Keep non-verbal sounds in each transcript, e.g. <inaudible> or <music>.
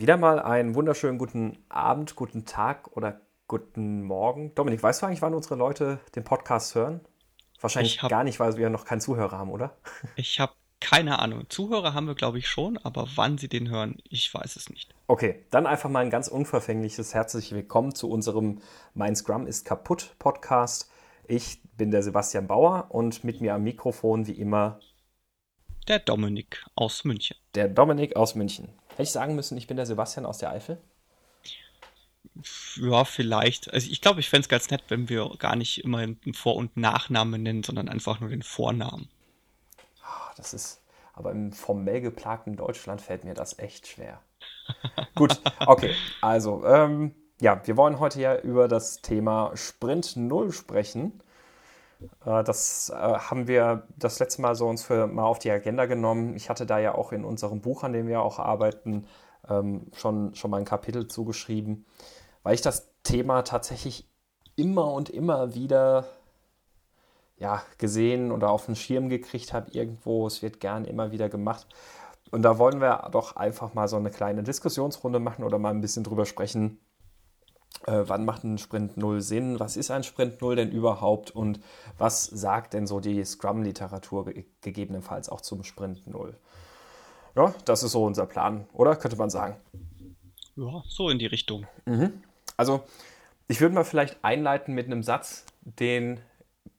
wieder mal einen wunderschönen guten Abend, guten Tag oder guten Morgen. Dominik, weißt du eigentlich, wann unsere Leute den Podcast hören? Wahrscheinlich hab, gar nicht, weil wir noch keinen Zuhörer haben, oder? <laughs> Ich habe keine Ahnung. Zuhörer haben wir, glaube ich, schon, aber wann sie den hören, ich weiß es nicht. Okay, dann einfach mal ein ganz unverfängliches herzlich willkommen zu unserem Mein Scrum ist kaputt Podcast. Ich bin der Sebastian Bauer und mit mir am Mikrofon wie immer der Dominik aus München. Der Dominik aus München. Hätte ich sagen müssen, ich bin der Sebastian aus der Eifel? Ja, vielleicht. Also ich glaube, ich fände es ganz nett, wenn wir gar nicht immer einen Vor- und Nachnamen nennen, sondern einfach nur den Vornamen. Ah, das ist, aber im formell geplagten Deutschland fällt mir das echt schwer. <laughs> Gut, okay. Also, ähm, ja, wir wollen heute ja über das Thema Sprint Null sprechen. Äh, das äh, haben wir das letzte Mal so uns für mal auf die Agenda genommen. Ich hatte da ja auch in unserem Buch, an dem wir auch arbeiten, ähm, schon, schon mal ein Kapitel zugeschrieben, weil ich das Thema tatsächlich immer und immer wieder ja, gesehen oder auf den Schirm gekriegt habe irgendwo. Es wird gern immer wieder gemacht. Und da wollen wir doch einfach mal so eine kleine Diskussionsrunde machen oder mal ein bisschen drüber sprechen, äh, wann macht ein Sprint Null Sinn? Was ist ein Sprint Null denn überhaupt? Und was sagt denn so die Scrum-Literatur ge gegebenenfalls auch zum Sprint Null? Ja, das ist so unser Plan, oder? Könnte man sagen. Ja, so in die Richtung. Mhm. Also, ich würde mal vielleicht einleiten mit einem Satz, den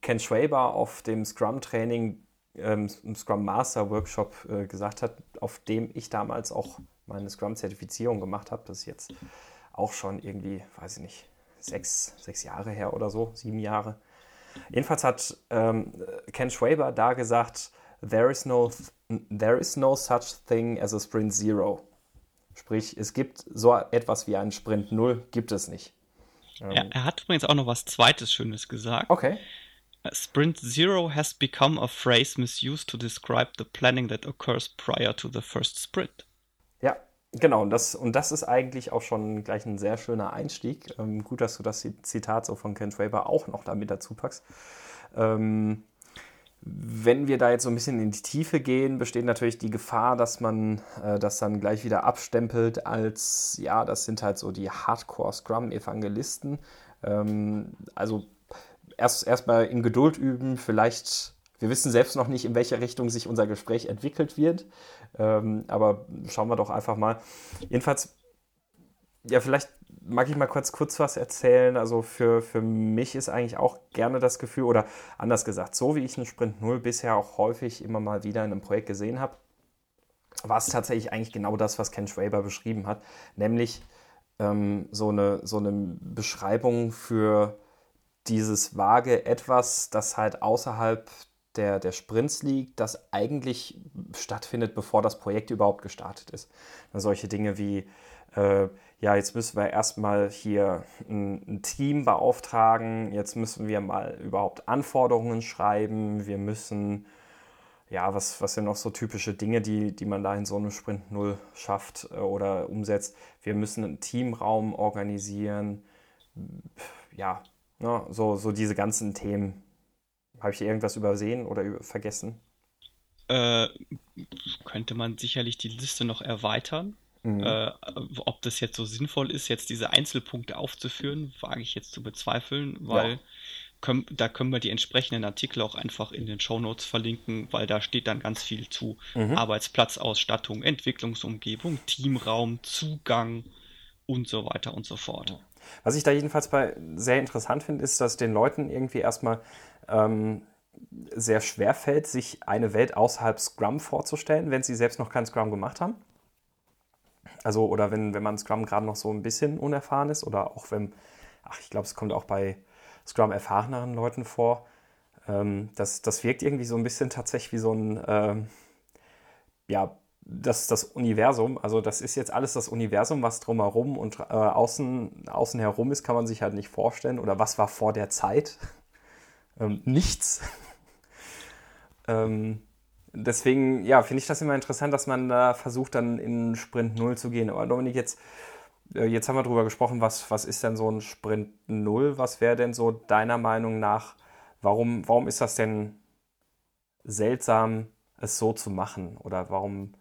Ken Schwaber auf dem Scrum-Training, ähm, Scrum Master Workshop äh, gesagt hat, auf dem ich damals auch meine Scrum-Zertifizierung gemacht habe. Das ist jetzt auch schon irgendwie, weiß ich nicht, sechs, sechs Jahre her oder so, sieben Jahre. Jedenfalls hat ähm, Ken Schwaber da gesagt, there is, no, there is no such thing as a Sprint Zero. Sprich, es gibt so etwas wie einen Sprint Null, gibt es nicht. Ähm, ja, er hat übrigens auch noch was Zweites Schönes gesagt. Okay. Sprint Zero has become a phrase misused to describe the planning that occurs prior to the first sprint. Genau, und das, und das ist eigentlich auch schon gleich ein sehr schöner Einstieg. Ähm, gut, dass du das Zitat so von Ken Traber auch noch damit dazu packst. Ähm, wenn wir da jetzt so ein bisschen in die Tiefe gehen, besteht natürlich die Gefahr, dass man äh, das dann gleich wieder abstempelt als, ja, das sind halt so die Hardcore-Scrum-Evangelisten. Ähm, also erst erstmal in Geduld üben, vielleicht wir wissen selbst noch nicht, in welche Richtung sich unser Gespräch entwickelt wird. Ähm, aber schauen wir doch einfach mal. Jedenfalls, ja, vielleicht mag ich mal kurz, kurz was erzählen. Also für, für mich ist eigentlich auch gerne das Gefühl, oder anders gesagt, so wie ich einen Sprint 0 bisher auch häufig immer mal wieder in einem Projekt gesehen habe, war es tatsächlich eigentlich genau das, was Ken Schwaber beschrieben hat, nämlich ähm, so, eine, so eine Beschreibung für dieses vage Etwas, das halt außerhalb der, der Sprints liegt, das eigentlich stattfindet, bevor das Projekt überhaupt gestartet ist. Solche Dinge wie, äh, ja, jetzt müssen wir erstmal hier ein, ein, Team beauftragen, jetzt müssen wir mal überhaupt Anforderungen schreiben, wir müssen, ja, was, was sind noch so typische Dinge, die, die man da in so einem Sprint Null schafft äh, oder umsetzt. Wir müssen einen Teamraum organisieren, ja, ne, so, so diese ganzen Themen habe ich irgendwas übersehen oder vergessen? Äh, könnte man sicherlich die Liste noch erweitern. Mhm. Äh, ob das jetzt so sinnvoll ist, jetzt diese Einzelpunkte aufzuführen, wage ich jetzt zu bezweifeln, weil ja. können, da können wir die entsprechenden Artikel auch einfach in den Shownotes verlinken, weil da steht dann ganz viel zu mhm. Arbeitsplatzausstattung, Entwicklungsumgebung, Teamraum, Zugang und so weiter und so fort. Was ich da jedenfalls bei sehr interessant finde, ist, dass den Leuten irgendwie erstmal ähm, sehr schwer fällt, sich eine Welt außerhalb Scrum vorzustellen, wenn sie selbst noch kein Scrum gemacht haben. Also, oder wenn, wenn man Scrum gerade noch so ein bisschen unerfahren ist, oder auch wenn, ach, ich glaube, es kommt auch bei Scrum erfahreneren Leuten vor. Ähm, das, das wirkt irgendwie so ein bisschen tatsächlich wie so ein, ähm, ja, das, das Universum, also das ist jetzt alles das Universum, was drumherum und äh, außen, außen herum ist, kann man sich halt nicht vorstellen. Oder was war vor der Zeit? Ähm, nichts. <laughs> ähm, deswegen, ja, finde ich das immer interessant, dass man da versucht, dann in Sprint 0 zu gehen. Aber Dominik, jetzt, äh, jetzt haben wir darüber gesprochen, was, was ist denn so ein Sprint 0? Was wäre denn so deiner Meinung nach, warum, warum ist das denn seltsam, es so zu machen? Oder warum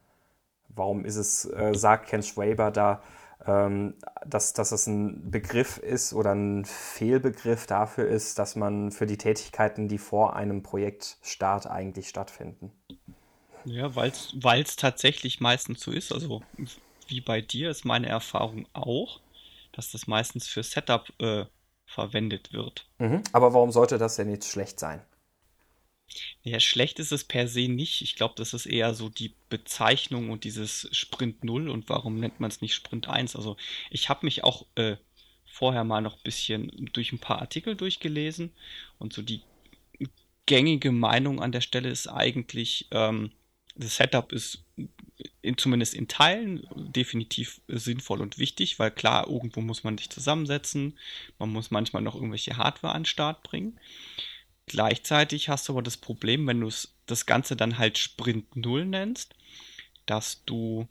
Warum ist es, äh, sagt Ken Schwaber da, ähm, dass, dass es ein Begriff ist oder ein Fehlbegriff dafür ist, dass man für die Tätigkeiten, die vor einem Projektstart eigentlich stattfinden. Ja, weil es tatsächlich meistens so ist. Also wie bei dir ist meine Erfahrung auch, dass das meistens für Setup äh, verwendet wird. Mhm. Aber warum sollte das denn jetzt schlecht sein? Ja, schlecht ist es per se nicht. Ich glaube, das ist eher so die Bezeichnung und dieses Sprint 0 und warum nennt man es nicht Sprint 1? Also ich habe mich auch äh, vorher mal noch ein bisschen durch ein paar Artikel durchgelesen und so die gängige Meinung an der Stelle ist eigentlich, ähm, das Setup ist in, zumindest in Teilen definitiv sinnvoll und wichtig, weil klar, irgendwo muss man sich zusammensetzen, man muss manchmal noch irgendwelche Hardware an den Start bringen. Gleichzeitig hast du aber das Problem, wenn du das Ganze dann halt Sprint 0 nennst, dass du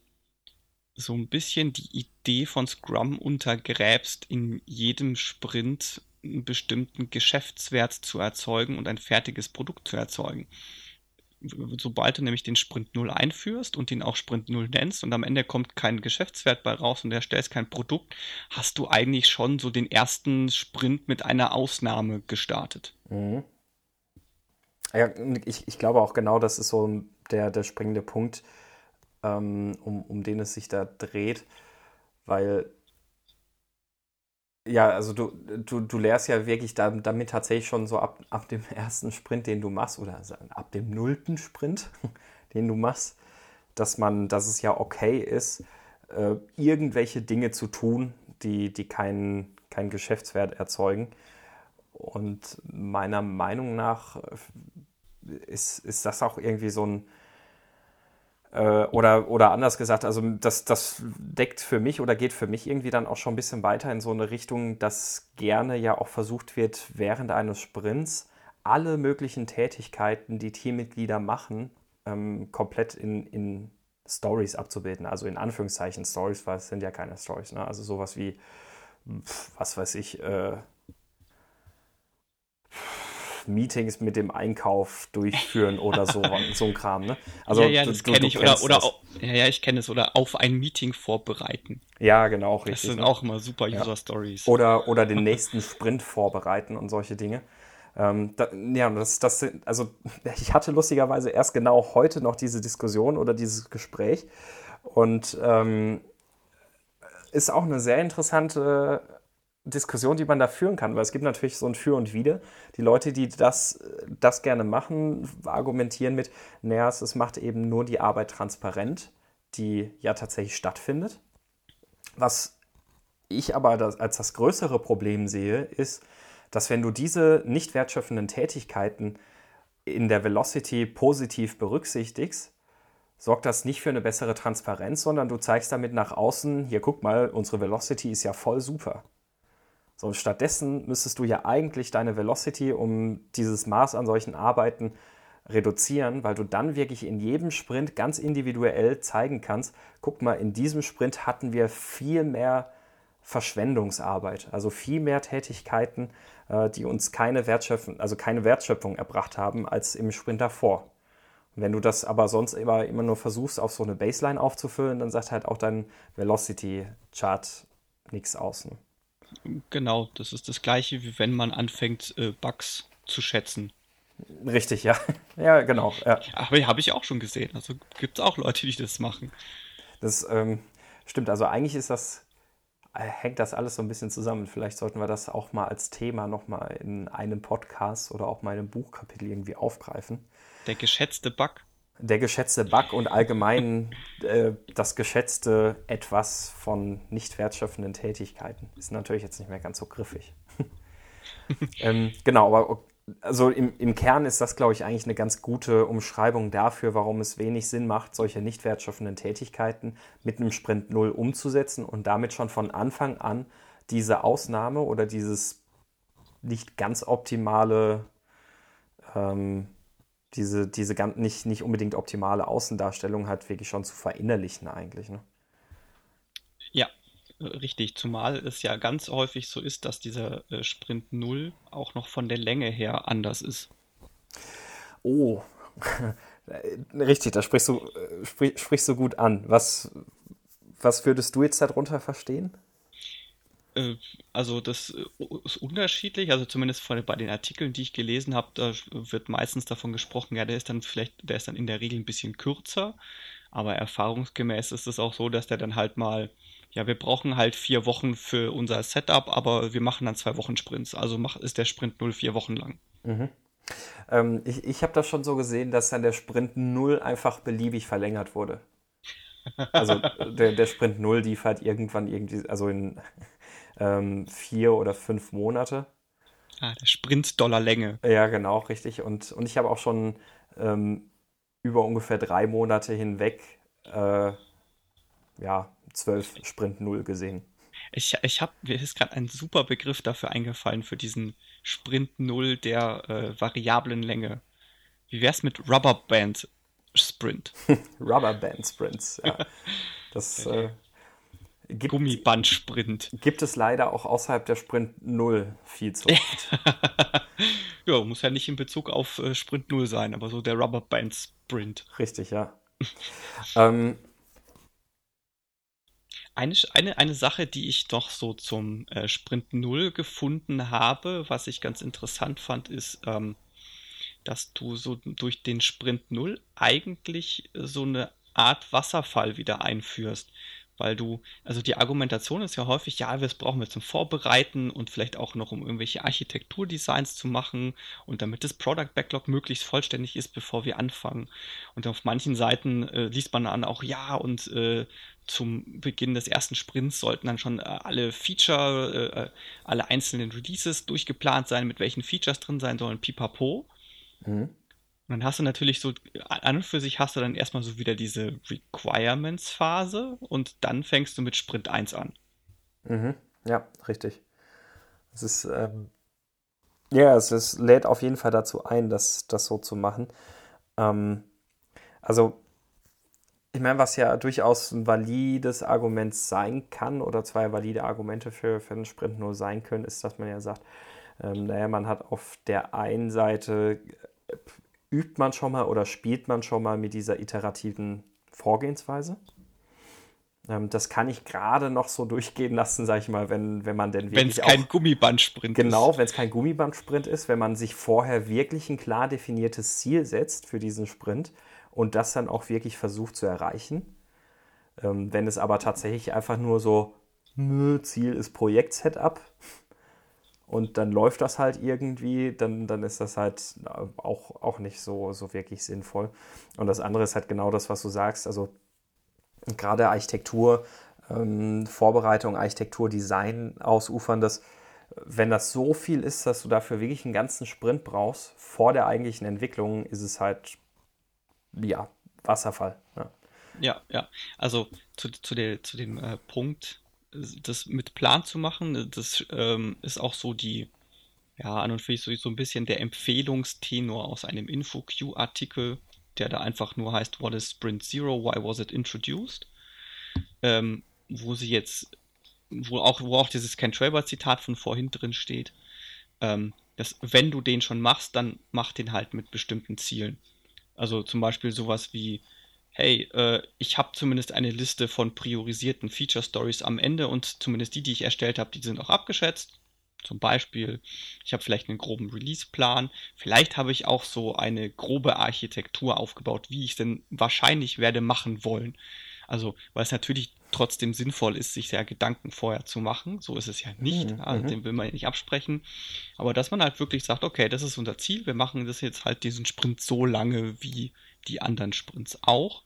so ein bisschen die Idee von Scrum untergräbst, in jedem Sprint einen bestimmten Geschäftswert zu erzeugen und ein fertiges Produkt zu erzeugen. Sobald du nämlich den Sprint 0 einführst und ihn auch Sprint 0 nennst und am Ende kommt kein Geschäftswert bei raus und erstellst kein Produkt, hast du eigentlich schon so den ersten Sprint mit einer Ausnahme gestartet. Mhm. Ja, ich, ich glaube auch genau, das ist so der, der springende Punkt, ähm, um, um den es sich da dreht, weil ja, also du, du, du lehrst ja wirklich damit tatsächlich schon so ab, ab dem <laughs> ersten Sprint, den du machst, oder ab dem nullten Sprint, <laughs> den du machst, dass man, dass es ja okay ist, äh, irgendwelche Dinge zu tun, die, die keinen, keinen Geschäftswert erzeugen. Und meiner Meinung nach ist, ist das auch irgendwie so ein, äh, oder, oder anders gesagt, also das, das deckt für mich oder geht für mich irgendwie dann auch schon ein bisschen weiter in so eine Richtung, dass gerne ja auch versucht wird, während eines Sprints alle möglichen Tätigkeiten, die Teammitglieder machen, ähm, komplett in, in Stories abzubilden. Also in Anführungszeichen Stories, weil es sind ja keine Stories. Ne? Also sowas wie, was weiß ich, äh, Meetings mit dem Einkauf durchführen oder so, <laughs> so ein Kram. Ne? Also, ja, ja, das kenne ich. Oder, oder ja, ja, ich kenne es. Oder auf ein Meeting vorbereiten. Ja, genau, richtig. Das sind ne? auch immer super User-Stories. Oder, oder den <laughs> nächsten Sprint vorbereiten und solche Dinge. Ähm, da, ja, das, das, also ich hatte lustigerweise erst genau heute noch diese Diskussion oder dieses Gespräch und ähm, ist auch eine sehr interessante Diskussion, die man da führen kann, weil es gibt natürlich so ein Für und Wider. Die Leute, die das, das gerne machen, argumentieren mit, naja, es macht eben nur die Arbeit transparent, die ja tatsächlich stattfindet. Was ich aber das, als das größere Problem sehe, ist, dass wenn du diese nicht wertschöpfenden Tätigkeiten in der Velocity positiv berücksichtigst, sorgt das nicht für eine bessere Transparenz, sondern du zeigst damit nach außen, hier guck mal, unsere Velocity ist ja voll super. So, stattdessen müsstest du ja eigentlich deine Velocity um dieses Maß an solchen Arbeiten reduzieren, weil du dann wirklich in jedem Sprint ganz individuell zeigen kannst, guck mal, in diesem Sprint hatten wir viel mehr Verschwendungsarbeit, also viel mehr Tätigkeiten, äh, die uns keine Wertschöpfung, also keine Wertschöpfung erbracht haben als im Sprint davor. Wenn du das aber sonst immer, immer nur versuchst, auf so eine Baseline aufzufüllen, dann sagt halt auch dein Velocity-Chart nichts aus. Ne? Genau, das ist das gleiche, wie wenn man anfängt, äh, Bugs zu schätzen. Richtig, ja. <laughs> Ja, genau. Ja. Aber habe ich auch schon gesehen. Also gibt es auch Leute, die das machen. Das ähm, stimmt. Also eigentlich ist das, äh, hängt das alles so ein bisschen zusammen. Vielleicht sollten wir das auch mal als Thema nochmal in einem Podcast oder auch mal in einem Buchkapitel irgendwie aufgreifen. Der geschätzte Bug der geschätzte Bug und allgemein äh, das geschätzte Etwas von nicht wertschöpfenden Tätigkeiten. Ist natürlich jetzt nicht mehr ganz so griffig. <laughs> ähm, genau, aber also im, im Kern ist das, glaube ich, eigentlich eine ganz gute Umschreibung dafür, warum es wenig Sinn macht, solche nicht wertschöpfenden Tätigkeiten mit einem Sprint Null umzusetzen und damit schon von Anfang an diese Ausnahme oder dieses nicht ganz optimale ähm, diese, diese ganz, nicht, nicht unbedingt optimale Außendarstellung hat wirklich schon zu verinnerlichen eigentlich. Ne? Ja, richtig. Zumal es ja ganz häufig so ist, dass dieser äh, Sprint 0 auch noch von der Länge her anders ist. Oh, <laughs> richtig, da sprichst du, äh, sprich, sprichst du gut an. Was, was würdest du jetzt darunter verstehen? Äh, also das ist unterschiedlich, also zumindest bei den Artikeln, die ich gelesen habe, da wird meistens davon gesprochen, ja, der ist dann vielleicht, der ist dann in der Regel ein bisschen kürzer, aber erfahrungsgemäß ist es auch so, dass der dann halt mal, ja, wir brauchen halt vier Wochen für unser Setup, aber wir machen dann zwei Wochen Sprints, also ist der Sprint 0 vier Wochen lang. Mhm. Ähm, ich ich habe das schon so gesehen, dass dann der Sprint 0 einfach beliebig verlängert wurde. Also <laughs> der, der Sprint 0 lief halt irgendwann irgendwie, also in ähm, vier oder fünf Monate. Ah, der Sprint Dollar Länge. Ja, genau, richtig. Und, und ich habe auch schon ähm, über ungefähr drei Monate hinweg äh, ja, zwölf Sprint 0 gesehen. Ich, ich habe, mir ist gerade ein super Begriff dafür eingefallen, für diesen Sprint 0 der äh, variablen Länge. Wie wär's mit Rubberband Sprint? <laughs> Rubberband Sprints, ja. <laughs> Das äh, gibt, Gummibandsprint. Gibt es leider auch außerhalb der Sprint 0 viel zu oft. <laughs> ja, muss ja nicht in Bezug auf äh, Sprint 0 sein, aber so der Rubberband Sprint. Richtig, ja. <laughs> ähm, eine, eine, eine Sache, die ich doch so zum äh, Sprint 0 gefunden habe, was ich ganz interessant fand, ist, ähm, dass du so durch den Sprint 0 eigentlich so eine Art Wasserfall wieder einführst weil du, also die Argumentation ist ja häufig, ja, das brauchen wir zum Vorbereiten und vielleicht auch noch, um irgendwelche Architekturdesigns zu machen und damit das Product Backlog möglichst vollständig ist, bevor wir anfangen. Und auf manchen Seiten äh, liest man dann auch, ja, und äh, zum Beginn des ersten Sprints sollten dann schon äh, alle Feature, äh, alle einzelnen Releases durchgeplant sein, mit welchen Features drin sein sollen, pipapo. Mhm. Und dann hast du natürlich so, an und für sich hast du dann erstmal so wieder diese Requirements-Phase und dann fängst du mit Sprint 1 an. Mhm. Ja, richtig. Es ist, ähm, ja, es, es lädt auf jeden Fall dazu ein, das, das so zu machen. Ähm, also, ich meine, was ja durchaus ein valides Argument sein kann oder zwei valide Argumente für, für einen Sprint nur sein können, ist, dass man ja sagt, ähm, naja, man hat auf der einen Seite übt man schon mal oder spielt man schon mal mit dieser iterativen Vorgehensweise. Ähm, das kann ich gerade noch so durchgehen lassen, sag ich mal, wenn, wenn man denn wirklich. Wenn es kein Gummibandsprint ist. Genau, wenn es kein Gummibandsprint ist, wenn man sich vorher wirklich ein klar definiertes Ziel setzt für diesen Sprint und das dann auch wirklich versucht zu erreichen. Ähm, wenn es aber tatsächlich einfach nur so, Ziel ist Projekt-Setup, und dann läuft das halt irgendwie, dann, dann ist das halt auch, auch nicht so, so wirklich sinnvoll. Und das andere ist halt genau das, was du sagst. Also gerade Architektur, ähm, Vorbereitung, Architektur, Design ausufern, das, wenn das so viel ist, dass du dafür wirklich einen ganzen Sprint brauchst, vor der eigentlichen Entwicklung, ist es halt, ja, Wasserfall. Ja, ja. ja. Also zu, zu, der, zu dem äh, Punkt, das mit Plan zu machen, das ähm, ist auch so die, ja, an und für sich so, ein bisschen der Empfehlungstenor aus einem InfoQ-Artikel, der da einfach nur heißt, What is Sprint Zero? Why was it introduced? Ähm, wo sie jetzt, wo auch, wo auch dieses Ken Traber-Zitat von vorhin drin steht, ähm, dass wenn du den schon machst, dann mach den halt mit bestimmten Zielen. Also zum Beispiel sowas wie, hey, äh, ich habe zumindest eine Liste von priorisierten Feature Stories am Ende und zumindest die, die ich erstellt habe, die sind auch abgeschätzt. Zum Beispiel, ich habe vielleicht einen groben Release-Plan. Vielleicht habe ich auch so eine grobe Architektur aufgebaut, wie ich es denn wahrscheinlich werde machen wollen. Also, weil es natürlich trotzdem sinnvoll ist, sich ja Gedanken vorher zu machen. So ist es ja nicht. Mhm, also, den will man ja nicht absprechen. Aber dass man halt wirklich sagt, okay, das ist unser Ziel. Wir machen das jetzt halt diesen Sprint so lange, wie die anderen Sprints auch.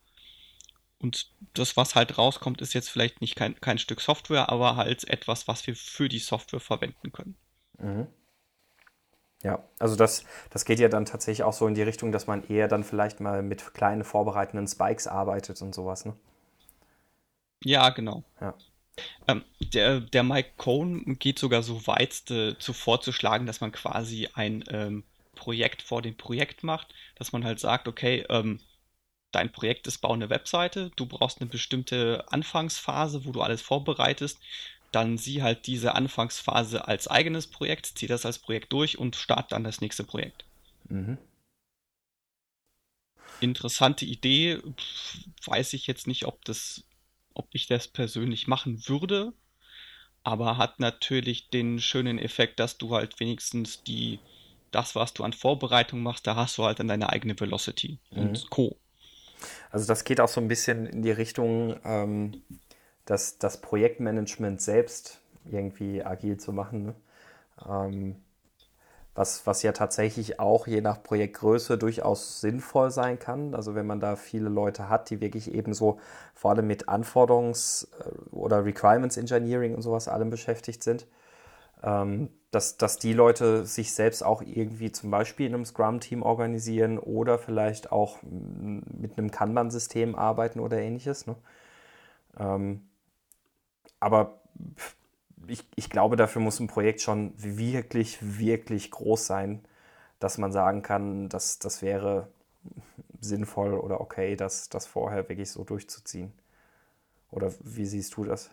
Und das, was halt rauskommt, ist jetzt vielleicht nicht kein, kein Stück Software, aber halt etwas, was wir für die Software verwenden können. Mhm. Ja, also das, das geht ja dann tatsächlich auch so in die Richtung, dass man eher dann vielleicht mal mit kleinen vorbereitenden Spikes arbeitet und sowas, ne? Ja, genau. Ja. Ähm, der, der Mike Cohn geht sogar so weit, äh, zu vorzuschlagen, dass man quasi ein ähm, Projekt vor dem Projekt macht, dass man halt sagt, okay, ähm, dein Projekt ist, bau eine Webseite, du brauchst eine bestimmte Anfangsphase, wo du alles vorbereitest, dann sieh halt diese Anfangsphase als eigenes Projekt, zieh das als Projekt durch und start dann das nächste Projekt. Mhm. interessante Idee. Weiß ich jetzt nicht, ob das, ob ich das persönlich machen würde. Aber hat natürlich den schönen Effekt, dass du halt wenigstens die, das, was du an Vorbereitung machst, da hast du halt dann deine eigene Velocity mhm. und Co. Also das geht auch so ein bisschen in die Richtung, ähm, dass das Projektmanagement selbst irgendwie agil zu machen. Ne? Ähm, was, was ja tatsächlich auch je nach Projektgröße durchaus sinnvoll sein kann. Also wenn man da viele Leute hat, die wirklich eben so vor allem mit Anforderungs- oder Requirements Engineering und sowas allem beschäftigt sind, ähm, dass, dass die Leute sich selbst auch irgendwie zum Beispiel in einem Scrum-Team organisieren oder vielleicht auch mit einem Kanban-System arbeiten oder ähnliches. Ne? Ähm, aber ich, ich glaube, dafür muss ein Projekt schon wirklich, wirklich groß sein, dass man sagen kann, dass das wäre sinnvoll oder okay, das, das vorher wirklich so durchzuziehen. Oder wie siehst du das?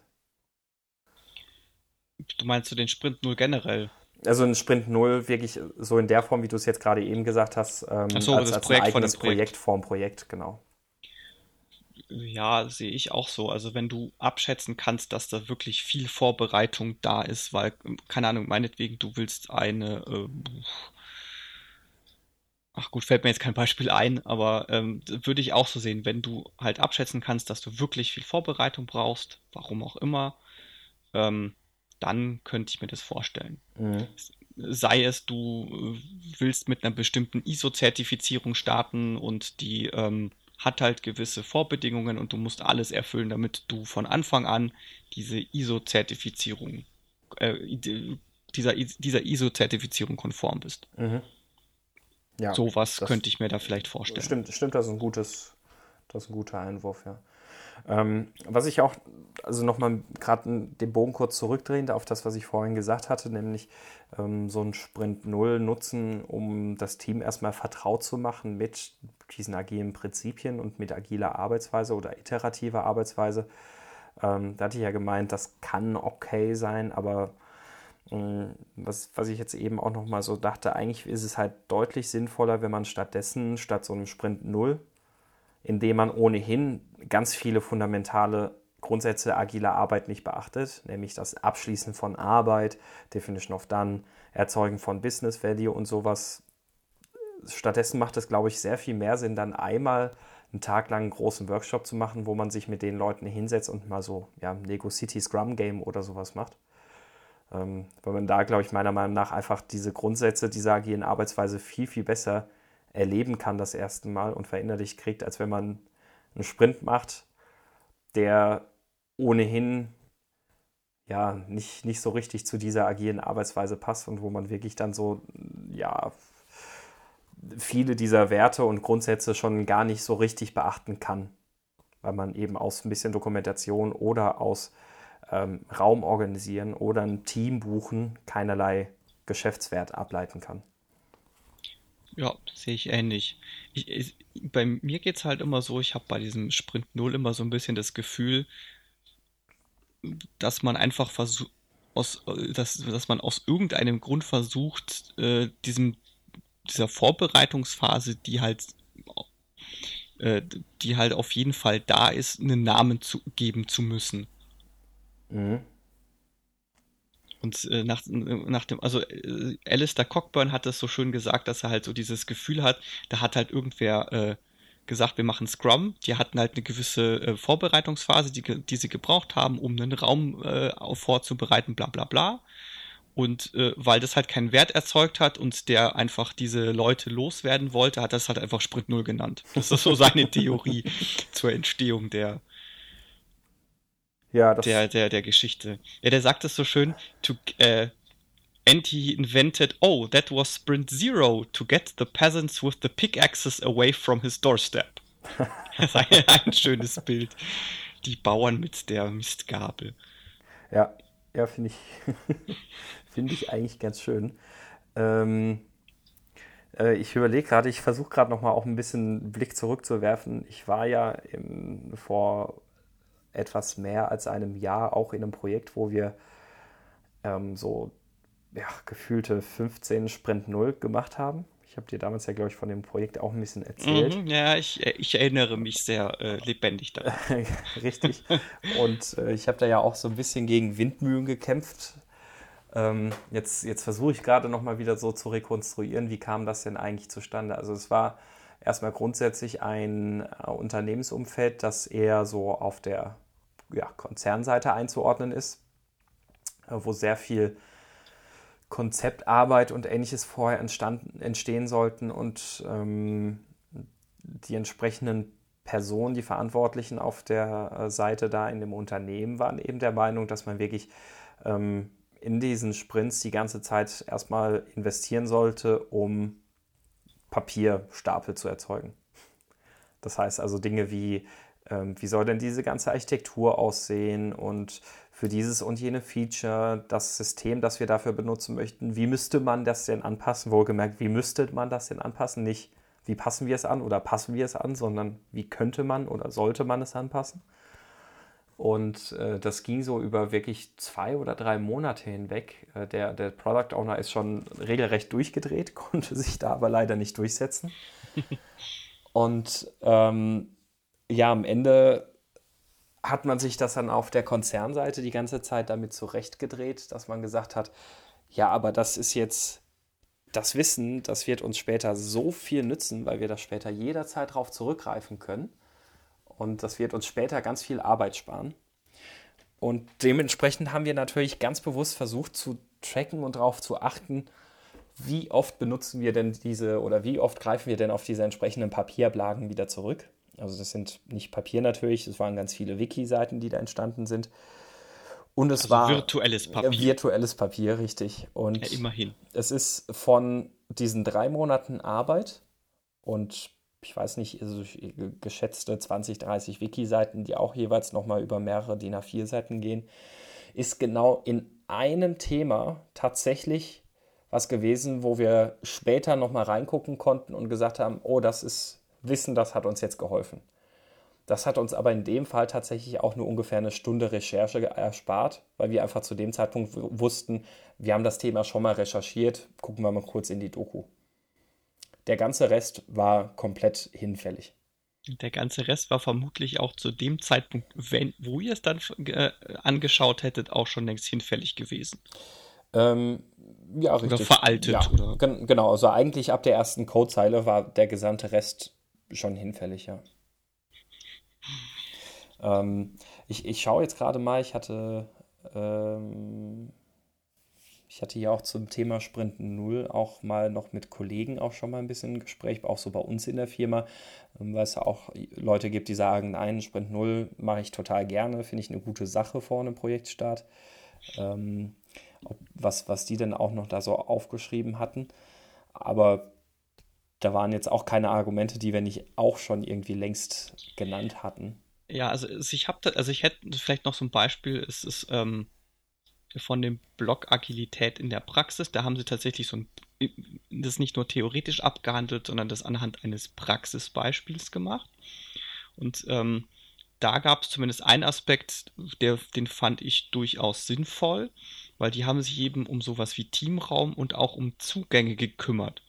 Du meinst du den Sprint 0 generell? Also ein Sprint 0 wirklich so in der Form, wie du es jetzt gerade eben gesagt hast, ähm, so, als, als Projekt ein eigenes Projekt. Projekt vorm Projekt, genau. Ja, sehe ich auch so. Also wenn du abschätzen kannst, dass da wirklich viel Vorbereitung da ist, weil, keine Ahnung, meinetwegen, du willst eine, äh, ach gut, fällt mir jetzt kein Beispiel ein, aber ähm, würde ich auch so sehen, wenn du halt abschätzen kannst, dass du wirklich viel Vorbereitung brauchst, warum auch immer, ähm, dann könnte ich mir das vorstellen. Mhm. Sei es, du willst mit einer bestimmten ISO-Zertifizierung starten und die ähm, hat halt gewisse Vorbedingungen und du musst alles erfüllen, damit du von Anfang an diese ISO-Zertifizierung, äh, dieser, dieser ISO-Zertifizierung konform bist. Mhm. Ja, Sowas könnte ich mir da vielleicht vorstellen. Stimmt, stimmt, das ist ein gutes, das ist ein guter Einwurf, ja. Ähm, was ich auch, also nochmal gerade den Bogen kurz zurückdrehend auf das, was ich vorhin gesagt hatte, nämlich ähm, so ein Sprint Null nutzen, um das Team erstmal vertraut zu machen mit diesen agilen Prinzipien und mit agiler Arbeitsweise oder iterativer Arbeitsweise. Ähm, da hatte ich ja gemeint, das kann okay sein, aber ähm, was, was ich jetzt eben auch nochmal so dachte, eigentlich ist es halt deutlich sinnvoller, wenn man stattdessen statt so einem Sprint Null indem man ohnehin ganz viele fundamentale Grundsätze agiler Arbeit nicht beachtet, nämlich das Abschließen von Arbeit, Definition of Done, Erzeugen von Business Value und sowas. Stattdessen macht es, glaube ich, sehr viel mehr Sinn, dann einmal einen Tag lang einen großen Workshop zu machen, wo man sich mit den Leuten hinsetzt und mal so ja, Lego City Scrum Game oder sowas macht. Ähm, weil man da, glaube ich, meiner Meinung nach einfach diese Grundsätze dieser agilen Arbeitsweise viel, viel besser erleben kann das erste Mal und verinnerlicht kriegt, als wenn man einen Sprint macht, der ohnehin ja nicht, nicht so richtig zu dieser agilen Arbeitsweise passt und wo man wirklich dann so ja viele dieser Werte und Grundsätze schon gar nicht so richtig beachten kann, weil man eben aus ein bisschen Dokumentation oder aus ähm, Raum organisieren oder ein Team buchen keinerlei Geschäftswert ableiten kann. Ja, sehe ich ähnlich. Ich, ich, bei mir geht es halt immer so, ich habe bei diesem Sprint 0 immer so ein bisschen das Gefühl, dass man einfach versucht, aus, dass, dass man aus irgendeinem Grund versucht, äh, diesem, dieser Vorbereitungsphase, die halt, äh, die halt auf jeden Fall da ist, einen Namen zu geben zu müssen. Mhm. Und äh, nach, nach dem, also äh, Alistair Cockburn hat das so schön gesagt, dass er halt so dieses Gefühl hat, da hat halt irgendwer äh, gesagt, wir machen Scrum. Die hatten halt eine gewisse äh, Vorbereitungsphase, die, die sie gebraucht haben, um einen Raum äh, vorzubereiten, bla bla bla. Und äh, weil das halt keinen Wert erzeugt hat und der einfach diese Leute loswerden wollte, hat das halt einfach Sprint Null genannt. Das ist so seine Theorie <laughs> zur Entstehung der, ja, das der, der, der Geschichte. Ja, der sagt es so schön, to, äh, and he invented, oh, that was Sprint Zero, to get the peasants with the pickaxes away from his doorstep. <laughs> das ist ein, ein schönes Bild. Die Bauern mit der Mistgabel. Ja, ja, finde ich, <laughs> finde ich eigentlich ganz schön. Ähm, äh, ich überlege gerade, ich versuche gerade nochmal auch ein bisschen Blick zurückzuwerfen. Ich war ja im, vor etwas mehr als einem Jahr auch in einem Projekt, wo wir ähm, so ja, gefühlte 15 Sprint 0 gemacht haben. Ich habe dir damals ja, glaube ich, von dem Projekt auch ein bisschen erzählt. Mhm, ja, ich, ich, erinnere mich sehr äh, lebendig daran. <laughs> Richtig. Und äh, ich habe da ja auch so ein bisschen gegen Windmühlen gekämpft. Ähm, jetzt jetzt versuche ich gerade nochmal wieder so zu rekonstruieren, wie kam das denn eigentlich zustande? Also es war erstmal grundsätzlich ein äh, Unternehmensumfeld, das eher so auf der ja, Konzernseite einzuordnen ist, äh, wo sehr viel Konzeptarbeit und ähnliches vorher entstehen sollten und ähm, die entsprechenden Personen, die Verantwortlichen auf der äh, Seite da in dem Unternehmen waren eben der Meinung, dass man wirklich ähm, in diesen Sprints die ganze Zeit erstmal investieren sollte, um Papierstapel zu erzeugen. Das heißt also Dinge wie, ähm, wie soll denn diese ganze Architektur aussehen und für dieses und jene Feature, das System, das wir dafür benutzen möchten, wie müsste man das denn anpassen? Wohlgemerkt, wie müsste man das denn anpassen? Nicht, wie passen wir es an oder passen wir es an, sondern wie könnte man oder sollte man es anpassen? Und äh, das ging so über wirklich zwei oder drei Monate hinweg. Äh, der, der Product Owner ist schon regelrecht durchgedreht, <laughs> konnte sich da aber leider nicht durchsetzen. <laughs> Und ähm, ja, am Ende hat man sich das dann auf der Konzernseite die ganze Zeit damit zurechtgedreht, dass man gesagt hat, ja, aber das ist jetzt das Wissen, das wird uns später so viel nützen, weil wir das später jederzeit darauf zurückgreifen können. Und das wird uns später ganz viel Arbeit sparen. Und dementsprechend haben wir natürlich ganz bewusst versucht zu tracken und darauf zu achten, wie oft benutzen wir denn diese oder wie oft greifen wir denn auf diese entsprechenden Papierblagen wieder zurück. Also das sind nicht Papier natürlich, es waren ganz viele Wiki-Seiten, die da entstanden sind. Und es also war virtuelles Papier. virtuelles Papier, richtig. Und ja, immerhin. Es ist von diesen drei Monaten Arbeit und ich weiß nicht, also geschätzte 20, 30 Wiki-Seiten, die auch jeweils nochmal über mehrere DIN A4-Seiten gehen, ist genau in einem Thema tatsächlich was gewesen, wo wir später nochmal reingucken konnten und gesagt haben, oh, das ist wissen, das hat uns jetzt geholfen. Das hat uns aber in dem Fall tatsächlich auch nur ungefähr eine Stunde Recherche erspart, weil wir einfach zu dem Zeitpunkt wussten, wir haben das Thema schon mal recherchiert, gucken wir mal kurz in die Doku. Der ganze Rest war komplett hinfällig. Der ganze Rest war vermutlich auch zu dem Zeitpunkt, wenn, wo ihr es dann äh, angeschaut hättet, auch schon längst hinfällig gewesen. Ähm, ja, richtig. Oder veraltet. Ja, oder? Genau, also eigentlich ab der ersten Codezeile war der gesamte Rest schon hinfällig, ja. Ähm, ich, ich schaue jetzt gerade mal, ich hatte, ähm, ich hatte ja auch zum Thema Sprint 0 auch mal noch mit Kollegen auch schon mal ein bisschen ein Gespräch, auch so bei uns in der Firma, ähm, weil es ja auch Leute gibt, die sagen, nein, Sprint 0 mache ich total gerne, finde ich eine gute Sache vor einem Projektstart. Ähm, was, was die denn auch noch da so aufgeschrieben hatten. Aber da waren jetzt auch keine Argumente, die wir nicht auch schon irgendwie längst genannt hatten. Ja, also ich habe, also ich hätte vielleicht noch so ein Beispiel. Es ist ähm, von dem Blog Agilität in der Praxis. Da haben sie tatsächlich so ein, das nicht nur theoretisch abgehandelt, sondern das anhand eines Praxisbeispiels gemacht. Und ähm, da gab es zumindest einen Aspekt, der, den fand ich durchaus sinnvoll, weil die haben sich eben um sowas wie Teamraum und auch um Zugänge gekümmert.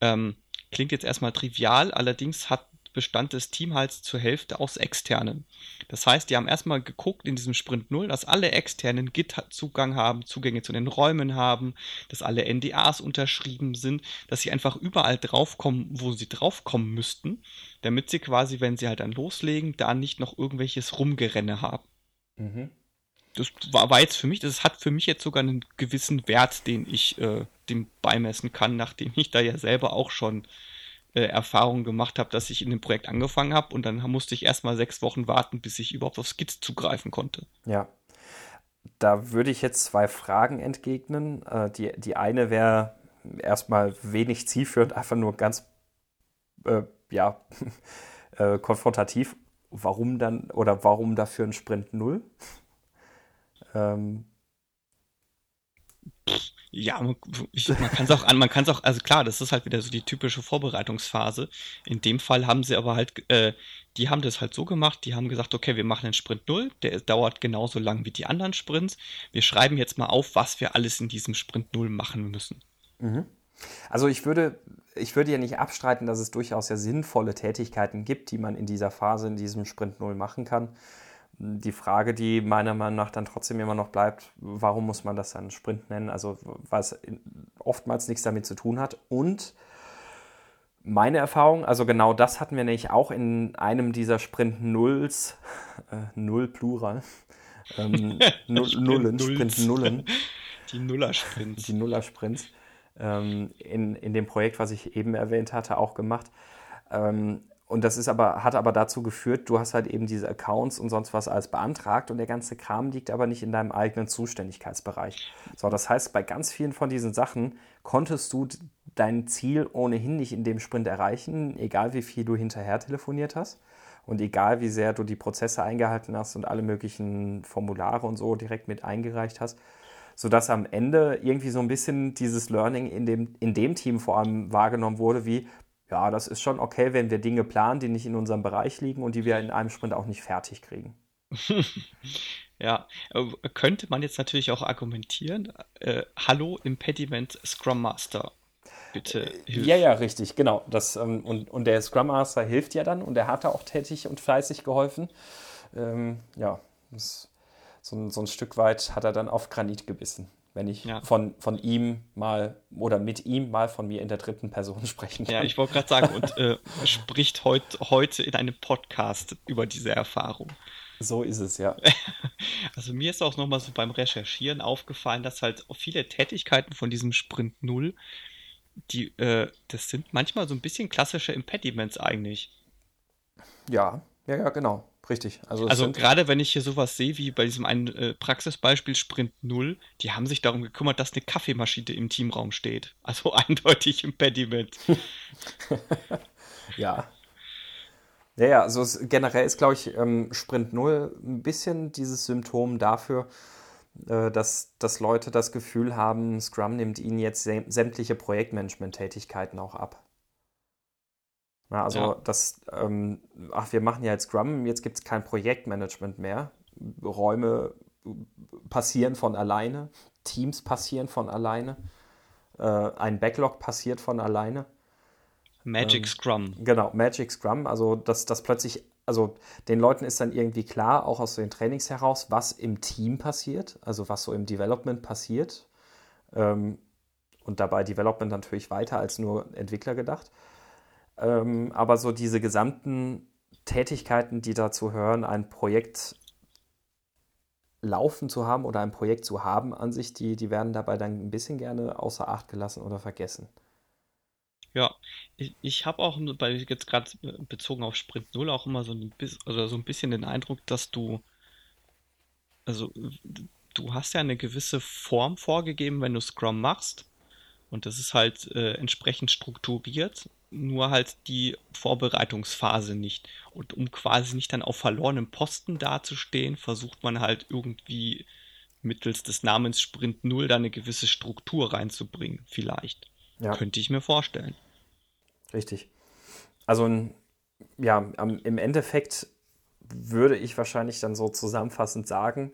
Ähm, Klingt jetzt erstmal trivial, allerdings hat bestand das Team halt zur Hälfte aus externen. Das heißt, die haben erstmal geguckt in diesem Sprint 0, dass alle externen Git-Zugang haben, Zugänge zu den Räumen haben, dass alle NDAs unterschrieben sind, dass sie einfach überall draufkommen, wo sie draufkommen müssten, damit sie quasi, wenn sie halt dann loslegen, da nicht noch irgendwelches Rumgerenne haben. Mhm. Das war, war, jetzt für mich, das hat für mich jetzt sogar einen gewissen Wert, den ich äh, dem beimessen kann, nachdem ich da ja selber auch schon äh, Erfahrungen gemacht habe, dass ich in dem Projekt angefangen habe und dann musste ich erstmal sechs Wochen warten, bis ich überhaupt auf Skits zugreifen konnte. Ja. Da würde ich jetzt zwei Fragen entgegnen. Äh, die, die eine wäre erstmal wenig zielführend, einfach nur ganz äh, ja, <laughs> äh, konfrontativ. Warum dann oder warum dafür ein Sprint Null? ähm, ja, man, kann es auch an, man kann es auch, also klar, das ist halt wieder so die typische Vorbereitungsphase. In dem Fall haben sie aber halt, äh, die haben das halt so gemacht, die haben gesagt, okay, wir machen einen Sprint 0, der dauert genauso lang wie die anderen Sprints. Wir schreiben jetzt mal auf, was wir alles in diesem Sprint 0 machen müssen. Mhm. Also ich würde ich würde ja nicht abstreiten, dass es durchaus ja sinnvolle Tätigkeiten gibt, die man in dieser Phase, in diesem Sprint Null machen kann. Die Frage, die meiner Meinung nach dann trotzdem immer noch bleibt, warum muss man das dann Sprint nennen? Also, weil es oftmals nichts damit zu tun hat. Und meine Erfahrung, also genau das hatten wir nämlich auch in einem dieser Sprint Nulls, <laughs> äh, <laughs> Null Plural, ähm, Nullen, Sprint Nullen. Die Nuller-Sprints. Die Nuller-Sprints. Ähm, in, in dem Projekt, was ich eben erwähnt hatte, auch gemacht. Ähm, und das ist aber, hat aber dazu geführt, du hast halt eben diese Accounts und sonst was alles beantragt und der ganze Kram liegt aber nicht in deinem eigenen Zuständigkeitsbereich. So, das heißt, bei ganz vielen von diesen Sachen konntest du dein Ziel ohnehin nicht in dem Sprint erreichen, egal wie viel du hinterher telefoniert hast und egal wie sehr du die Prozesse eingehalten hast und alle möglichen Formulare und so direkt mit eingereicht hast, sodass am Ende irgendwie so ein bisschen dieses Learning in dem, in dem Team vor allem wahrgenommen wurde, wie, ja, das ist schon okay, wenn wir Dinge planen, die nicht in unserem Bereich liegen und die wir in einem Sprint auch nicht fertig kriegen. <laughs> ja, äh, könnte man jetzt natürlich auch argumentieren, äh, hallo Impediment Scrum Master. Bitte. Äh, hilf. Ja, ja, richtig, genau. Das, ähm, und, und der Scrum Master hilft ja dann und er hat da auch tätig und fleißig geholfen. Ähm, ja, das so, so ein Stück weit hat er dann auf Granit gebissen wenn ich ja. von, von ihm mal oder mit ihm mal von mir in der dritten Person <laughs> sprechen kann. Ja, ich wollte gerade sagen, und äh, <laughs> spricht heut, heute in einem Podcast über diese Erfahrung. So ist es, ja. <laughs> Also mir ist auch nochmal so beim Recherchieren aufgefallen, dass halt viele Tätigkeiten von diesem Sprint Null, die, äh, das sind manchmal so ein bisschen klassische Impediments eigentlich. Ja, ja, ja, genau. Richtig. Also, also gerade wenn ich hier sowas sehe wie bei diesem einen äh, Praxisbeispiel Sprint 0, die haben sich darum gekümmert, dass eine Kaffeemaschine im Teamraum steht. Also <laughs> eindeutig Impediment. <laughs> ja. Ja, ja, also es, generell ist, glaube ich, ähm, Sprint 0 ein bisschen dieses Symptom dafür, äh, dass, dass Leute das Gefühl haben, Scrum nimmt ihnen jetzt sämtliche Projektmanagement-Tätigkeiten auch ab. Na, also ja. das, ähm, ach, wir machen ja jetzt Scrum, jetzt gibt es kein Projektmanagement mehr. Räume passieren von alleine, Teams passieren von alleine, äh, ein Backlog passiert von alleine. Magic ähm, Scrum. Genau, Magic Scrum. Also dass das plötzlich, also den Leuten ist dann irgendwie klar, auch aus den Trainings heraus, was im Team passiert, also was so im Development passiert. Ähm, und dabei Development natürlich weiter als nur Entwickler gedacht. Ähm, aber so diese gesamten Tätigkeiten, die dazu hören, ein Projekt laufen zu haben oder ein Projekt zu haben an sich, die, die werden dabei dann ein bisschen gerne außer Acht gelassen oder vergessen. Ja, ich, ich habe auch bei jetzt gerade bezogen auf Sprint 0 auch immer so ein, bisschen, also so ein bisschen den Eindruck, dass du, also du hast ja eine gewisse Form vorgegeben, wenn du Scrum machst. Und das ist halt äh, entsprechend strukturiert nur halt die Vorbereitungsphase nicht. Und um quasi nicht dann auf verlorenem Posten dazustehen, versucht man halt irgendwie mittels des Namens Sprint 0 da eine gewisse Struktur reinzubringen, vielleicht. Ja. Könnte ich mir vorstellen. Richtig. Also, ja, im Endeffekt würde ich wahrscheinlich dann so zusammenfassend sagen,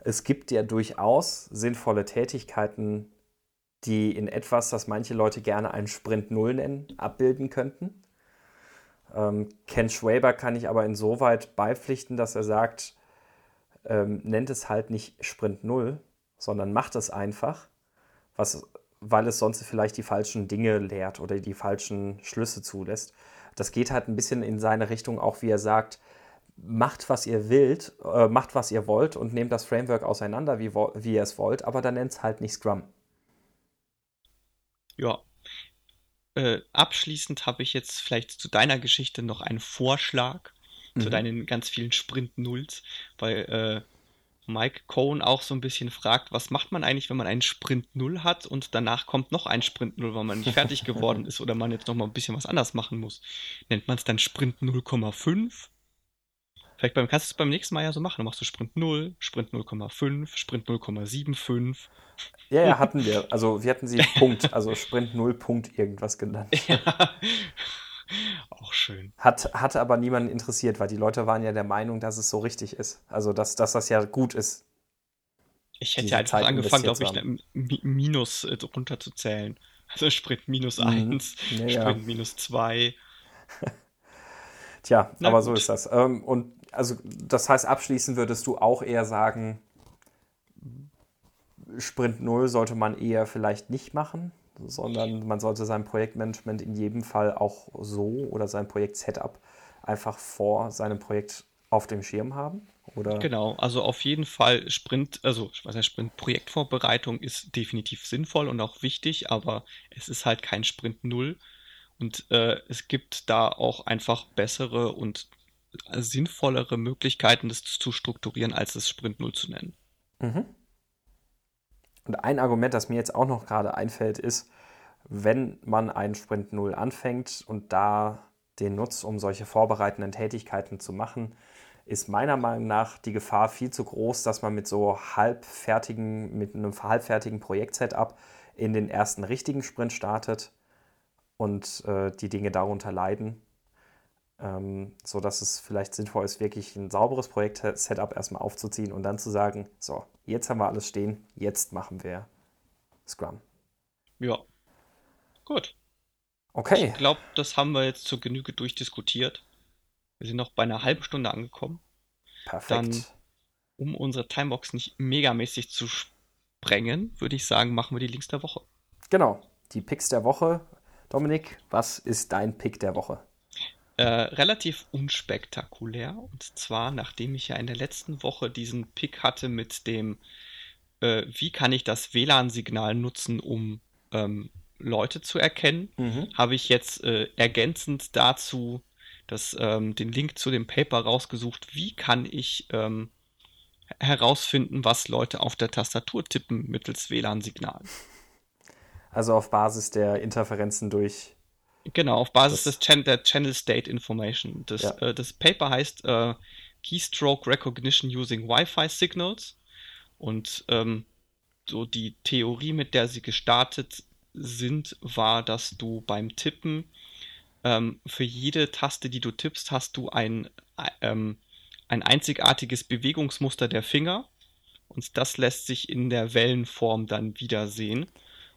es gibt ja durchaus sinnvolle Tätigkeiten, die in etwas, das manche Leute gerne einen Sprint Null nennen, abbilden könnten. Ähm, Ken Schwaber kann ich aber insoweit beipflichten, dass er sagt, ähm, nennt es halt nicht Sprint Null, sondern macht es einfach, was, weil es sonst vielleicht die falschen Dinge lehrt oder die falschen Schlüsse zulässt. Das geht halt ein bisschen in seine Richtung, auch wie er sagt, macht, was ihr wollt, äh, macht, was ihr wollt und nehmt das Framework auseinander, wie, wie ihr es wollt, aber dann nennt es halt nicht Scrum. Ja. Äh, abschließend habe ich jetzt vielleicht zu deiner Geschichte noch einen Vorschlag mhm. zu deinen ganz vielen Sprint-Nulls, weil äh, Mike Cohn auch so ein bisschen fragt, was macht man eigentlich, wenn man einen Sprint Null hat und danach kommt noch ein Sprint Null, weil man nicht fertig geworden <laughs> ist oder man jetzt noch mal ein bisschen was anders machen muss. Nennt man es dann Sprint 0,5? Vielleicht beim, kannst du es beim nächsten Mal ja so machen. Dann machst du Sprint 0, Sprint 0,5, Sprint 0,75. Ja, ja, hatten wir. Also wir hatten sie <laughs> Punkt, also Sprint 0 Punkt irgendwas genannt. Ja. <laughs> Auch schön. Hat, hatte aber niemanden interessiert, weil die Leute waren ja der Meinung, dass es so richtig ist. Also dass, dass das ja gut ist. Ich hätte ja einfach Zeit angefangen, glaube ich, ein Minus äh, runterzuzählen. Also Sprint minus 1, mhm. ja, Sprint ja. minus 2. <laughs> Tja, Na, aber gut. so ist das. Ähm, und also das heißt, abschließend würdest du auch eher sagen, Sprint 0 sollte man eher vielleicht nicht machen, sondern man sollte sein Projektmanagement in jedem Fall auch so oder sein Projekt-Setup einfach vor seinem Projekt auf dem Schirm haben? Oder? Genau, also auf jeden Fall Sprint, also was heißt Sprint, Projektvorbereitung ist definitiv sinnvoll und auch wichtig, aber es ist halt kein Sprint Null und äh, es gibt da auch einfach bessere und sinnvollere Möglichkeiten, das zu strukturieren, als das Sprint Null zu nennen. Mhm. Und ein Argument, das mir jetzt auch noch gerade einfällt, ist, wenn man einen Sprint Null anfängt und da den nutzt, um solche vorbereitenden Tätigkeiten zu machen, ist meiner Meinung nach die Gefahr viel zu groß, dass man mit so halbfertigen, mit einem halbfertigen Projekt-Setup in den ersten richtigen Sprint startet und äh, die Dinge darunter leiden. Ähm, so dass es vielleicht sinnvoll ist, wirklich ein sauberes Projekt-Setup erstmal aufzuziehen und dann zu sagen, so, jetzt haben wir alles stehen, jetzt machen wir Scrum. Ja. Gut. Okay. Ich glaube, das haben wir jetzt zur Genüge durchdiskutiert. Wir sind noch bei einer halben Stunde angekommen. Perfekt. Dann, um unsere Timebox nicht megamäßig zu sprengen, würde ich sagen, machen wir die Links der Woche. Genau, die Picks der Woche. Dominik, was ist dein Pick der Woche? Äh, relativ unspektakulär. Und zwar, nachdem ich ja in der letzten Woche diesen Pick hatte mit dem, äh, wie kann ich das WLAN-Signal nutzen, um ähm, Leute zu erkennen, mhm. habe ich jetzt äh, ergänzend dazu das, ähm, den Link zu dem Paper rausgesucht, wie kann ich ähm, herausfinden, was Leute auf der Tastatur tippen mittels WLAN-Signal. Also auf Basis der Interferenzen durch. Genau, auf Basis des Chan der Channel State Information. Das, ja. äh, das Paper heißt äh, Keystroke Recognition Using Wi-Fi Signals. Und ähm, so die Theorie, mit der sie gestartet sind, war, dass du beim Tippen ähm, für jede Taste, die du tippst, hast du ein, ähm, ein einzigartiges Bewegungsmuster der Finger. Und das lässt sich in der Wellenform dann wiedersehen.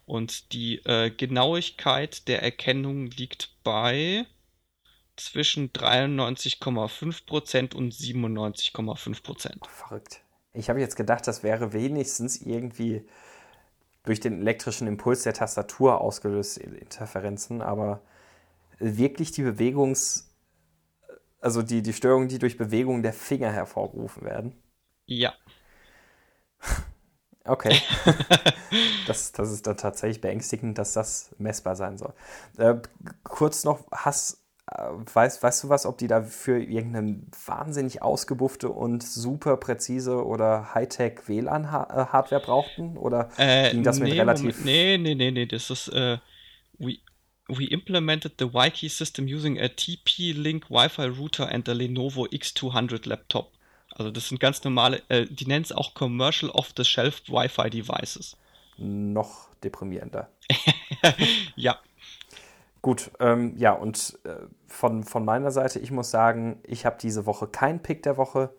Und die äh, Genauigkeit der Erkennung liegt bei zwischen 93,5% und 97,5%. Verrückt. Ich habe jetzt gedacht, das wäre wenigstens irgendwie durch den elektrischen Impuls der Tastatur ausgelöste Interferenzen, aber wirklich die Bewegungs-, also die, die Störungen, die durch Bewegung der Finger hervorgerufen werden? Ja. <laughs> Okay. <laughs> das, das ist dann tatsächlich beängstigend, dass das messbar sein soll. Äh, kurz noch, hast, äh, weißt, weißt du was, ob die dafür irgendeine wahnsinnig ausgebuffte und super präzise oder Hightech WLAN-Hardware brauchten? Oder äh, ging das nee, mit relativ. Moment, nee, nee, nee, nee, das ist. Äh, we, we implemented the YKey system using a TP-Link Wi-Fi router and a Lenovo X200 laptop. Also das sind ganz normale, äh, die nennen es auch Commercial Off-the-Shelf Wi-Fi Devices. Noch deprimierender. <laughs> ja. Gut, ähm, ja, und äh, von, von meiner Seite, ich muss sagen, ich habe diese Woche keinen Pick der Woche.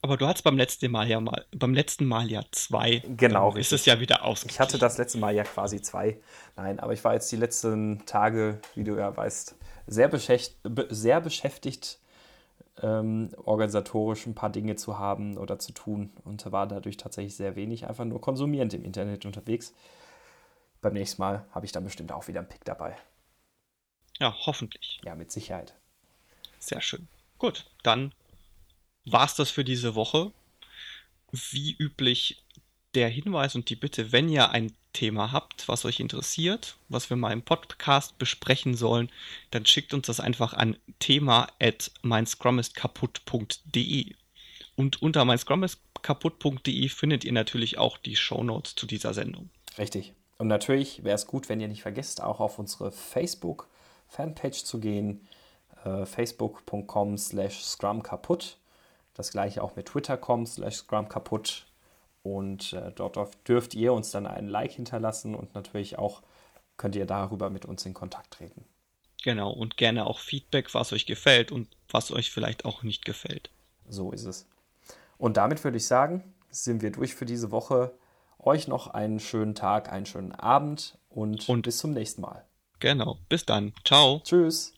Aber du hattest beim letzten Mal ja mal, beim letzten Mal ja zwei. Genau. Ist es ja wieder aus. Ich hatte das letzte Mal ja quasi zwei. Nein, aber ich war jetzt die letzten Tage, wie du ja weißt, sehr, beschäftigt, sehr beschäftigt, ähm, organisatorisch ein paar Dinge zu haben oder zu tun und war dadurch tatsächlich sehr wenig einfach nur konsumierend im Internet unterwegs. Beim nächsten Mal habe ich dann bestimmt auch wieder einen Pick dabei. Ja, hoffentlich. Ja, mit Sicherheit. Sehr schön. Gut, dann war's das für diese Woche. Wie üblich der Hinweis und die Bitte, wenn ihr ein Thema habt, was euch interessiert, was wir mal im Podcast besprechen sollen, dann schickt uns das einfach an thema at meinscrummistkaputt.de. Und unter meinscrummistkaputt.de findet ihr natürlich auch die Shownotes zu dieser Sendung. Richtig. Und natürlich wäre es gut, wenn ihr nicht vergesst, auch auf unsere Facebook-Fanpage zu gehen, äh, facebook.com slash scrum kaputt das gleiche auch mit twitter.com slash scrum kaputt. Und äh, dort dürft ihr uns dann einen Like hinterlassen und natürlich auch könnt ihr darüber mit uns in Kontakt treten. Genau, und gerne auch Feedback, was euch gefällt und was euch vielleicht auch nicht gefällt. So ist es. Und damit würde ich sagen, sind wir durch für diese Woche. Euch noch einen schönen Tag, einen schönen Abend und, Und- bis zum nächsten Mal. Genau. Bis dann. Ciao. Tschüss.